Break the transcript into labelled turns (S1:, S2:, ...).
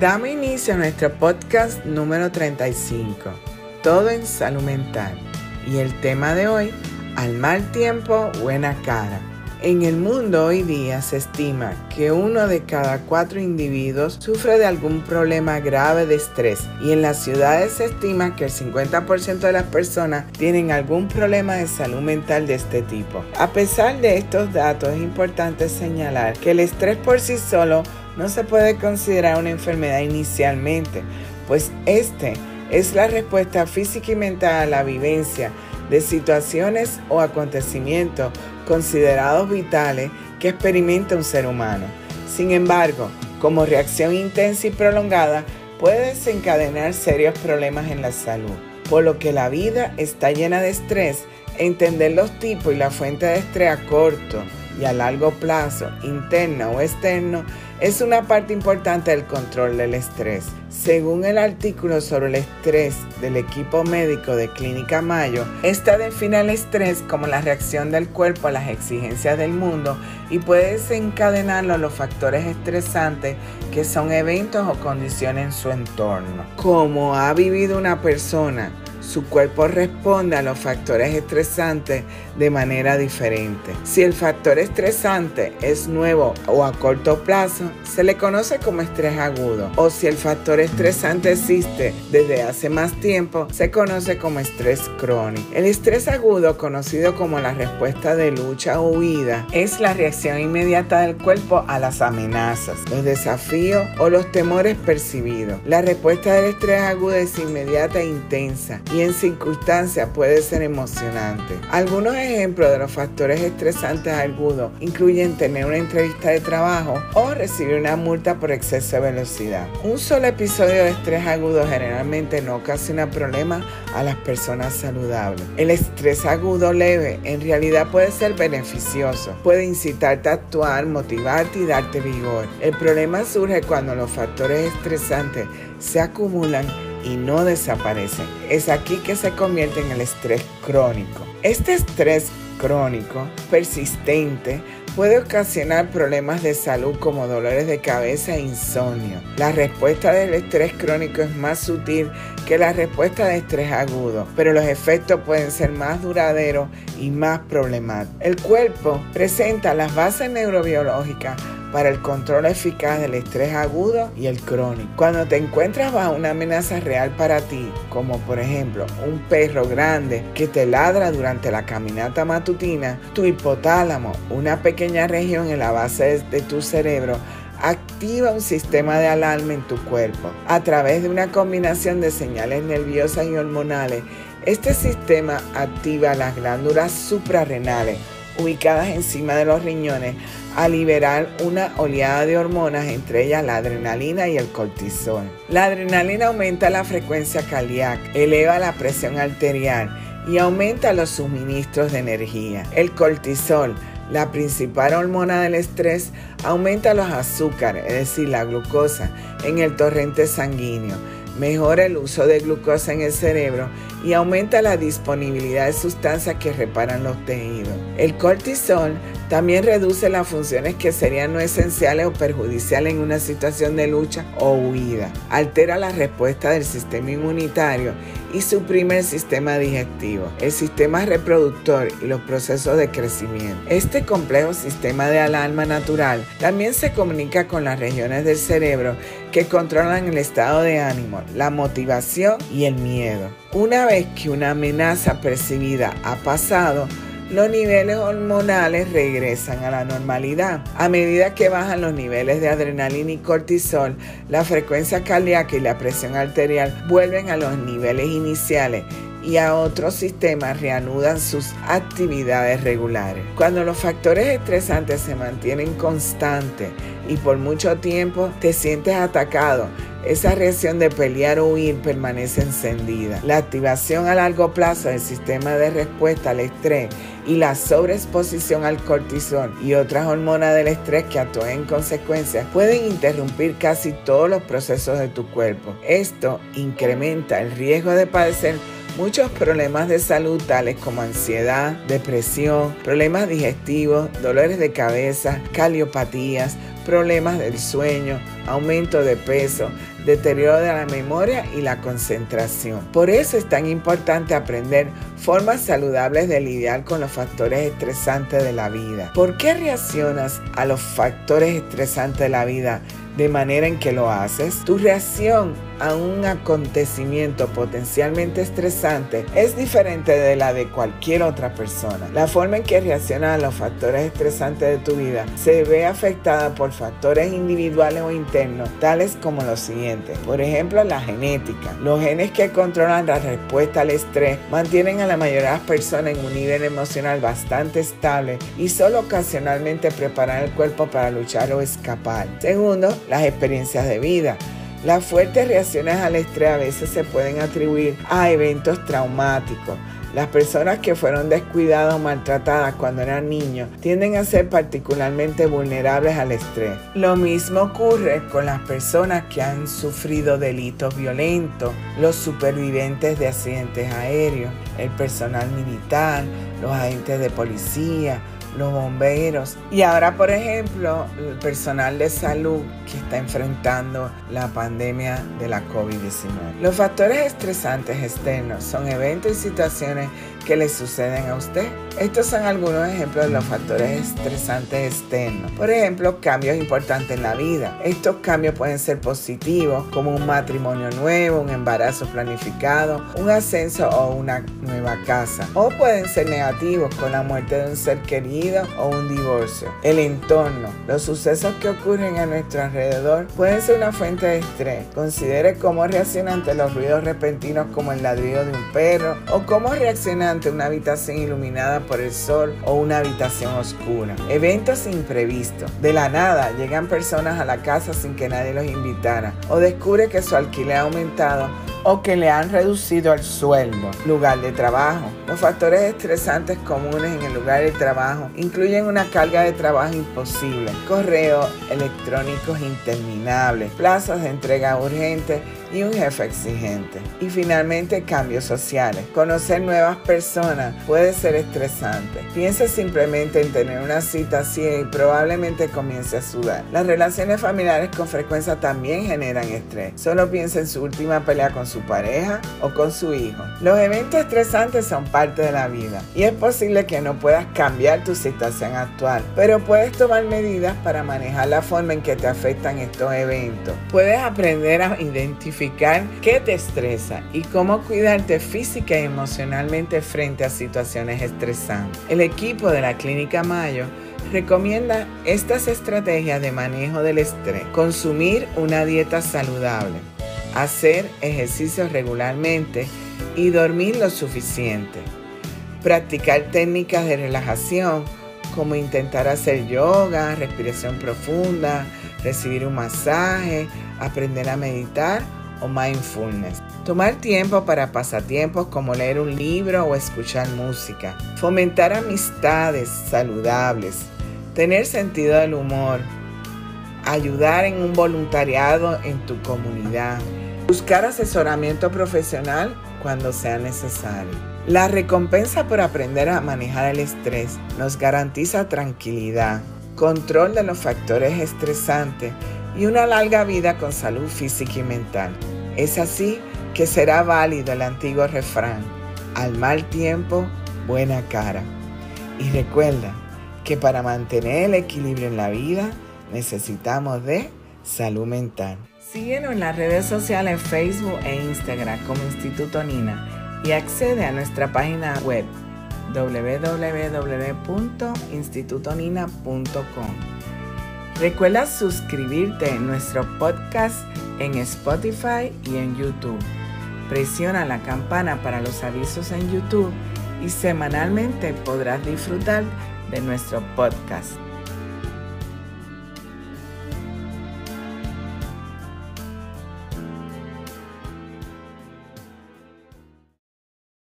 S1: Damos inicio a nuestro podcast número 35, Todo en Salud Mental. Y el tema de hoy, al mal tiempo, buena cara. En el mundo hoy día se estima que uno de cada cuatro individuos sufre de algún problema grave de estrés y en las ciudades se estima que el 50% de las personas tienen algún problema de salud mental de este tipo. A pesar de estos datos es importante señalar que el estrés por sí solo no se puede considerar una enfermedad inicialmente, pues este es la respuesta física y mental a la vivencia de situaciones o acontecimientos considerados vitales que experimenta un ser humano. Sin embargo, como reacción intensa y prolongada, puede desencadenar serios problemas en la salud, por lo que la vida está llena de estrés. Entender los tipos y la fuente de estrés a corto y a largo plazo, interno o externo, es una parte importante del control del estrés. Según el artículo sobre el estrés del equipo médico de Clínica Mayo, esta define el estrés como la reacción del cuerpo a las exigencias del mundo y puede desencadenarlo los factores estresantes que son eventos o condiciones en su entorno. Como ha vivido una persona su cuerpo responde a los factores estresantes de manera diferente. Si el factor estresante es nuevo o a corto plazo, se le conoce como estrés agudo. O si el factor estresante existe desde hace más tiempo, se conoce como estrés crónico. El estrés agudo, conocido como la respuesta de lucha o huida, es la reacción inmediata del cuerpo a las amenazas, los desafíos o los temores percibidos. La respuesta del estrés agudo es inmediata e intensa y en circunstancias puede ser emocionante. Algunos ejemplos de los factores estresantes agudos incluyen tener una entrevista de trabajo o recibir una multa por exceso de velocidad. Un solo episodio de estrés agudo generalmente no ocasiona problemas a las personas saludables. El estrés agudo leve en realidad puede ser beneficioso, puede incitarte a actuar, motivarte y darte vigor. El problema surge cuando los factores estresantes se acumulan y no desaparecen. Es aquí que se convierte en el estrés crónico. Este estrés crónico, persistente, puede ocasionar problemas de salud como dolores de cabeza e insomnio. La respuesta del estrés crónico es más sutil que la respuesta de estrés agudo, pero los efectos pueden ser más duraderos y más problemáticos. El cuerpo presenta las bases neurobiológicas para el control eficaz del estrés agudo y el crónico. Cuando te encuentras bajo una amenaza real para ti, como por ejemplo un perro grande que te ladra durante la caminata matutina, tu hipotálamo, una pequeña región en la base de tu cerebro, activa un sistema de alarma en tu cuerpo. A través de una combinación de señales nerviosas y hormonales, este sistema activa las glándulas suprarrenales ubicadas encima de los riñones a liberar una oleada de hormonas, entre ellas la adrenalina y el cortisol. La adrenalina aumenta la frecuencia cardíaca, eleva la presión arterial y aumenta los suministros de energía. El cortisol, la principal hormona del estrés, aumenta los azúcares, es decir, la glucosa, en el torrente sanguíneo mejora el uso de glucosa en el cerebro y aumenta la disponibilidad de sustancias que reparan los tejidos. El cortisol también reduce las funciones que serían no esenciales o perjudiciales en una situación de lucha o huida. Altera la respuesta del sistema inmunitario y suprime el sistema digestivo, el sistema reproductor y los procesos de crecimiento. Este complejo sistema de alarma natural también se comunica con las regiones del cerebro que controlan el estado de ánimo, la motivación y el miedo. Una vez que una amenaza percibida ha pasado, los niveles hormonales regresan a la normalidad. A medida que bajan los niveles de adrenalina y cortisol, la frecuencia cardíaca y la presión arterial vuelven a los niveles iniciales y a otros sistemas reanudan sus actividades regulares. Cuando los factores estresantes se mantienen constantes y por mucho tiempo te sientes atacado, esa reacción de pelear o huir permanece encendida. La activación a largo plazo del sistema de respuesta al estrés y la sobreexposición al cortisol y otras hormonas del estrés que actúan en consecuencia pueden interrumpir casi todos los procesos de tu cuerpo. Esto incrementa el riesgo de padecer muchos problemas de salud tales como ansiedad, depresión, problemas digestivos, dolores de cabeza, caliopatías, problemas del sueño, aumento de peso, deterioro de la memoria y la concentración. Por eso es tan importante aprender formas saludables de lidiar con los factores estresantes de la vida. ¿Por qué reaccionas a los factores estresantes de la vida de manera en que lo haces? Tu reacción a un acontecimiento potencialmente estresante es diferente de la de cualquier otra persona. La forma en que reaccionas a los factores estresantes de tu vida se ve afectada por factores individuales o internos, tales como los siguientes. Por ejemplo, la genética. Los genes que controlan la respuesta al estrés mantienen a la mayoría de las personas en un nivel emocional bastante estable y solo ocasionalmente preparan el cuerpo para luchar o escapar. Segundo, las experiencias de vida. Las fuertes reacciones al estrés a veces se pueden atribuir a eventos traumáticos. Las personas que fueron descuidadas o maltratadas cuando eran niños tienden a ser particularmente vulnerables al estrés. Lo mismo ocurre con las personas que han sufrido delitos violentos, los supervivientes de accidentes aéreos, el personal militar, los agentes de policía, los bomberos y ahora, por ejemplo, el personal de salud que está enfrentando la pandemia de la COVID-19. Los factores estresantes externos son eventos y situaciones que le suceden a usted. Estos son algunos ejemplos de los factores estresantes externos. Por ejemplo, cambios importantes en la vida. Estos cambios pueden ser positivos, como un matrimonio nuevo, un embarazo planificado, un ascenso o una nueva casa. O pueden ser negativos, con la muerte de un ser querido o un divorcio. El entorno. Los sucesos que ocurren a nuestro alrededor pueden ser una fuente de estrés. Considere cómo reacciona ante los ruidos repentinos como el ladrido de un perro o cómo reacciona ante una habitación iluminada por el sol o una habitación oscura. Eventos imprevistos. De la nada llegan personas a la casa sin que nadie los invitara o descubre que su alquiler ha aumentado o que le han reducido el sueldo. Lugar de trabajo. Los factores estresantes comunes en el lugar de trabajo incluyen una carga de trabajo imposible, correos electrónicos interminables, plazas de entrega urgentes y un jefe exigente. Y finalmente cambios sociales. Conocer nuevas personas puede ser estresante. Piensa simplemente en tener una cita así y probablemente comience a sudar. Las relaciones familiares con frecuencia también generan estrés. Solo piensa en su última pelea con su pareja o con su hijo. Los eventos estresantes son parte de la vida y es posible que no puedas cambiar tu situación actual, pero puedes tomar medidas para manejar la forma en que te afectan estos eventos. Puedes aprender a identificar qué te estresa y cómo cuidarte física y emocionalmente frente a situaciones estresantes. El equipo de la Clínica Mayo recomienda estas estrategias de manejo del estrés. Consumir una dieta saludable, hacer ejercicio regularmente y dormir lo suficiente. Practicar técnicas de relajación como intentar hacer yoga, respiración profunda, recibir un masaje, aprender a meditar o mindfulness. Tomar tiempo para pasatiempos como leer un libro o escuchar música. Fomentar amistades saludables. Tener sentido del humor. Ayudar en un voluntariado en tu comunidad. Buscar asesoramiento profesional cuando sea necesario. La recompensa por aprender a manejar el estrés nos garantiza tranquilidad, control de los factores estresantes y una larga vida con salud física y mental. Es así que será válido el antiguo refrán, al mal tiempo, buena cara. Y recuerda que para mantener el equilibrio en la vida necesitamos de salud mental. Síguenos en las redes sociales Facebook e Instagram como Instituto Nina y accede a nuestra página web www.institutonina.com. Recuerda suscribirte en nuestro podcast en Spotify y en YouTube. Presiona la campana para los avisos en YouTube y semanalmente podrás disfrutar de nuestro podcast.